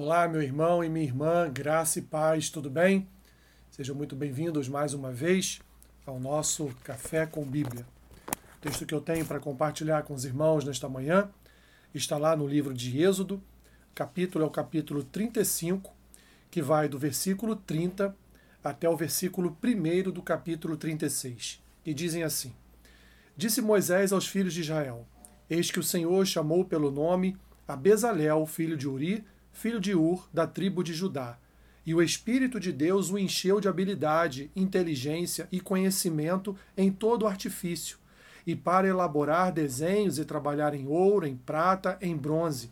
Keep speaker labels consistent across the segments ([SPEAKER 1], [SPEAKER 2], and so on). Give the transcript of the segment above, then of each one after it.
[SPEAKER 1] Olá, meu irmão e minha irmã, graça e paz, tudo bem? Sejam muito bem-vindos mais uma vez ao nosso Café com Bíblia. O texto que eu tenho para compartilhar com os irmãos nesta manhã está lá no livro de Êxodo, capítulo é o capítulo 35, que vai do versículo 30 até o versículo 1 do capítulo 36, e dizem assim: Disse Moisés aos filhos de Israel: Eis que o Senhor chamou pelo nome a Bezalel, filho de Uri, filho de Ur, da tribo de Judá. E o Espírito de Deus o encheu de habilidade, inteligência e conhecimento em todo artifício, e para elaborar desenhos e trabalhar em ouro, em prata, em bronze,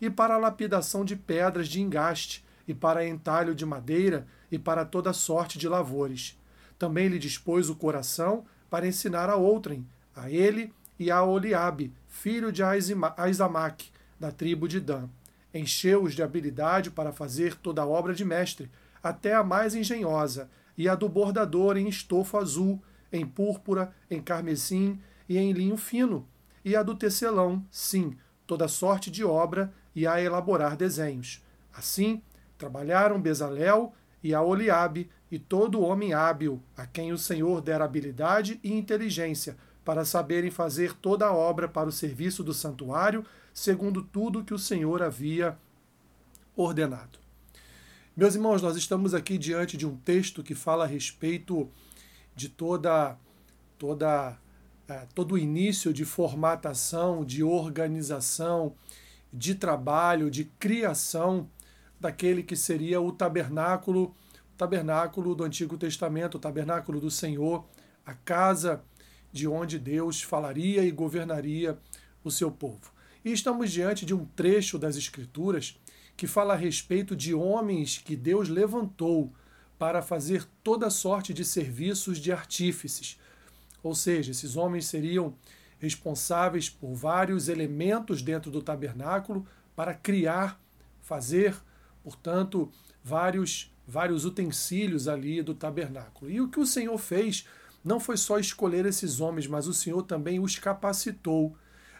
[SPEAKER 1] e para a lapidação de pedras de engaste, e para entalho de madeira, e para toda sorte de lavores. Também lhe dispôs o coração para ensinar a outrem, a ele e a Oliabe, filho de Aizamaque, da tribo de Dan encheu-os de habilidade para fazer toda a obra de mestre, até a mais engenhosa, e a do bordador em estofo azul, em púrpura, em carmesim e em linho fino, e a do tecelão, sim, toda sorte de obra e a elaborar desenhos. Assim, trabalharam Bezalel e a Oliabe e todo homem hábil, a quem o Senhor dera habilidade e inteligência, para saberem fazer toda a obra para o serviço do santuário, segundo tudo que o Senhor havia ordenado. Meus irmãos, nós estamos aqui diante de um texto que fala a respeito de toda toda é, todo o início de formatação, de organização, de trabalho, de criação daquele que seria o tabernáculo, o tabernáculo do Antigo Testamento, o tabernáculo do Senhor, a casa de onde Deus falaria e governaria o seu povo. E estamos diante de um trecho das Escrituras que fala a respeito de homens que Deus levantou para fazer toda sorte de serviços de artífices. Ou seja, esses homens seriam responsáveis por vários elementos dentro do tabernáculo para criar, fazer, portanto, vários vários utensílios ali do tabernáculo. E o que o Senhor fez não foi só escolher esses homens, mas o Senhor também os capacitou.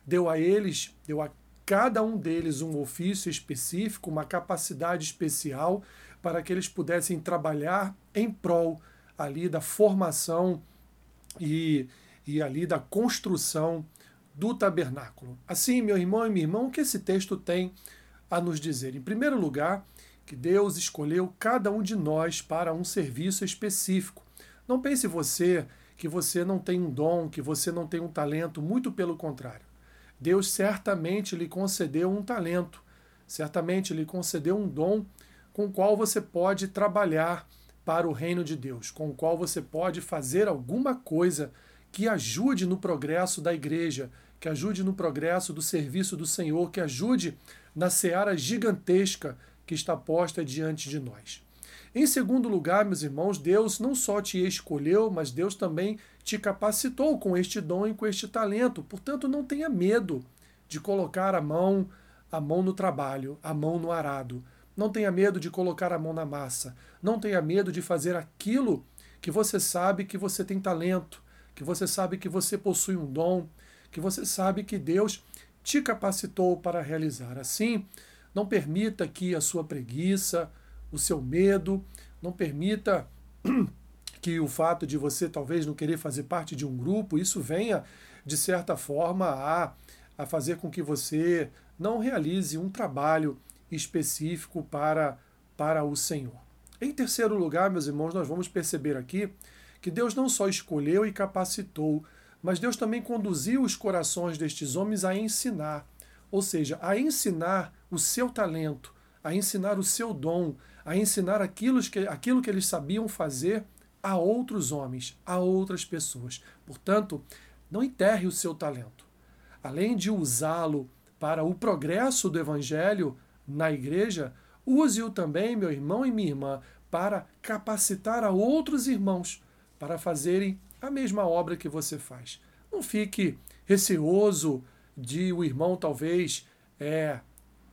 [SPEAKER 1] Deu a eles, deu a cada um deles um ofício específico, uma capacidade especial para que eles pudessem trabalhar em prol ali da formação e, e ali da construção do tabernáculo. Assim, meu irmão e minha irmã, o que esse texto tem a nos dizer? Em primeiro lugar, que Deus escolheu cada um de nós para um serviço específico. Não pense você que você não tem um dom, que você não tem um talento, muito pelo contrário. Deus certamente lhe concedeu um talento, certamente lhe concedeu um dom com o qual você pode trabalhar para o reino de Deus, com o qual você pode fazer alguma coisa que ajude no progresso da igreja, que ajude no progresso do serviço do Senhor, que ajude na seara gigantesca que está posta diante de nós. Em segundo lugar, meus irmãos, Deus não só te escolheu, mas Deus também te capacitou com este dom e com este talento. Portanto, não tenha medo de colocar a mão, a mão no trabalho, a mão no arado. Não tenha medo de colocar a mão na massa. Não tenha medo de fazer aquilo que você sabe que você tem talento, que você sabe que você possui um dom, que você sabe que Deus te capacitou para realizar. Assim, não permita que a sua preguiça, o seu medo, não permita que o fato de você talvez não querer fazer parte de um grupo, isso venha, de certa forma, a, a fazer com que você não realize um trabalho específico para, para o Senhor. Em terceiro lugar, meus irmãos, nós vamos perceber aqui que Deus não só escolheu e capacitou, mas Deus também conduziu os corações destes homens a ensinar, ou seja, a ensinar o seu talento, a ensinar o seu dom, a ensinar aquilo que, aquilo que eles sabiam fazer a outros homens, a outras pessoas. Portanto, não enterre o seu talento. Além de usá-lo para o progresso do evangelho na igreja, use-o também, meu irmão e minha irmã, para capacitar a outros irmãos para fazerem a mesma obra que você faz. Não fique receoso de o irmão talvez é,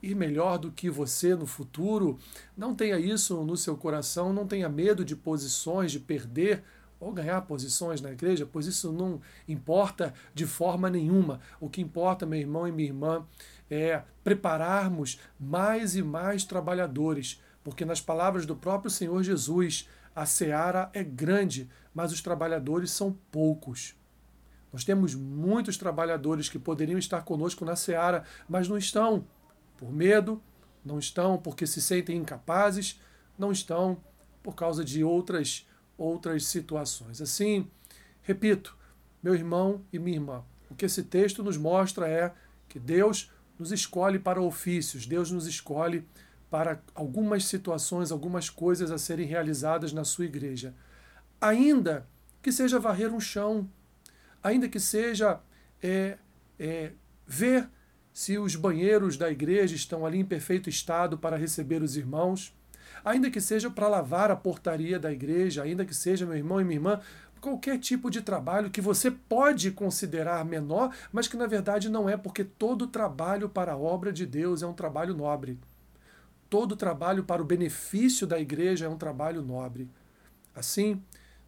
[SPEAKER 1] ir melhor do que você no futuro. Não tenha isso no seu coração, não tenha medo de posições, de perder ou ganhar posições na igreja, pois isso não importa de forma nenhuma. O que importa, meu irmão e minha irmã, é, prepararmos mais e mais trabalhadores, porque nas palavras do próprio Senhor Jesus, a seara é grande, mas os trabalhadores são poucos. Nós temos muitos trabalhadores que poderiam estar conosco na seara, mas não estão por medo, não estão porque se sentem incapazes, não estão por causa de outras outras situações. Assim, repito, meu irmão e minha irmã, o que esse texto nos mostra é que Deus nos escolhe para ofícios, Deus nos escolhe para algumas situações, algumas coisas a serem realizadas na sua igreja. Ainda que seja varrer um chão, ainda que seja é, é, ver se os banheiros da igreja estão ali em perfeito estado para receber os irmãos, ainda que seja para lavar a portaria da igreja, ainda que seja, meu irmão e minha irmã, qualquer tipo de trabalho que você pode considerar menor, mas que na verdade não é, porque todo trabalho para a obra de Deus é um trabalho nobre. Todo trabalho para o benefício da igreja é um trabalho nobre. Assim,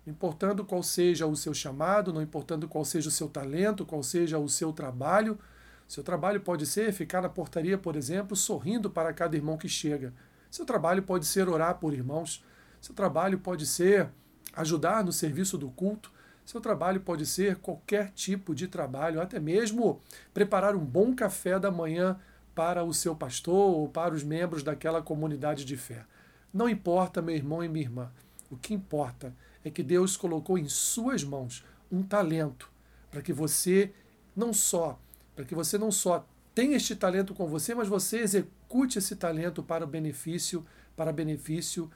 [SPEAKER 1] não importando qual seja o seu chamado, não importando qual seja o seu talento, qual seja o seu trabalho. Seu trabalho pode ser ficar na portaria, por exemplo, sorrindo para cada irmão que chega. Seu trabalho pode ser orar por irmãos. Seu trabalho pode ser ajudar no serviço do culto. Seu trabalho pode ser qualquer tipo de trabalho, até mesmo preparar um bom café da manhã para o seu pastor ou para os membros daquela comunidade de fé. Não importa, meu irmão e minha irmã. O que importa é que Deus colocou em suas mãos um talento para que você não só, para que você não só tenha este talento com você, mas você execute esse talento para o benefício, para benefício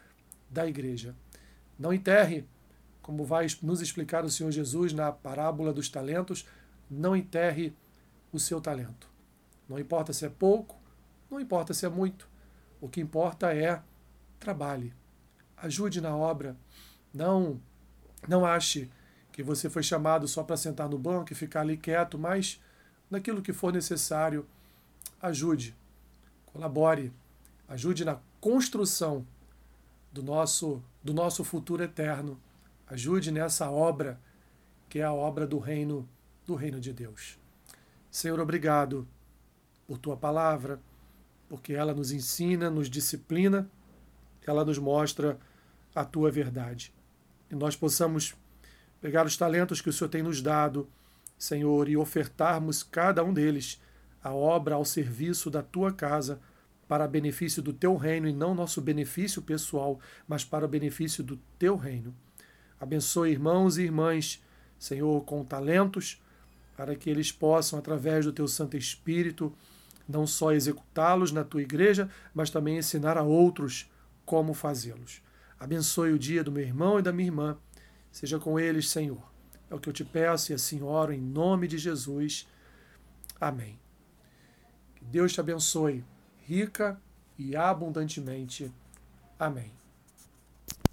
[SPEAKER 1] da igreja. Não enterre, como vai nos explicar o Senhor Jesus na parábola dos talentos, não enterre o seu talento. Não importa se é pouco, não importa se é muito. O que importa é trabalhe, ajude na obra, não, não ache que você foi chamado só para sentar no banco e ficar ali quieto, mas naquilo que for necessário, ajude, colabore, ajude na construção do nosso, do nosso futuro eterno. Ajude nessa obra que é a obra do reino do reino de Deus. Senhor, obrigado por tua palavra, porque ela nos ensina, nos disciplina, ela nos mostra a tua verdade e nós possamos pegar os talentos que o Senhor tem nos dado, Senhor, e ofertarmos cada um deles a obra ao serviço da tua casa, para benefício do teu reino e não nosso benefício pessoal, mas para benefício do teu reino. Abençoe irmãos e irmãs, Senhor, com talentos, para que eles possam, através do teu Santo Espírito, não só executá-los na tua igreja, mas também ensinar a outros como fazê-los. Abençoe o dia do meu irmão e da minha irmã. Seja com eles, Senhor. É o que eu te peço e assim oro em nome de Jesus. Amém. Que Deus te abençoe rica e abundantemente. Amém.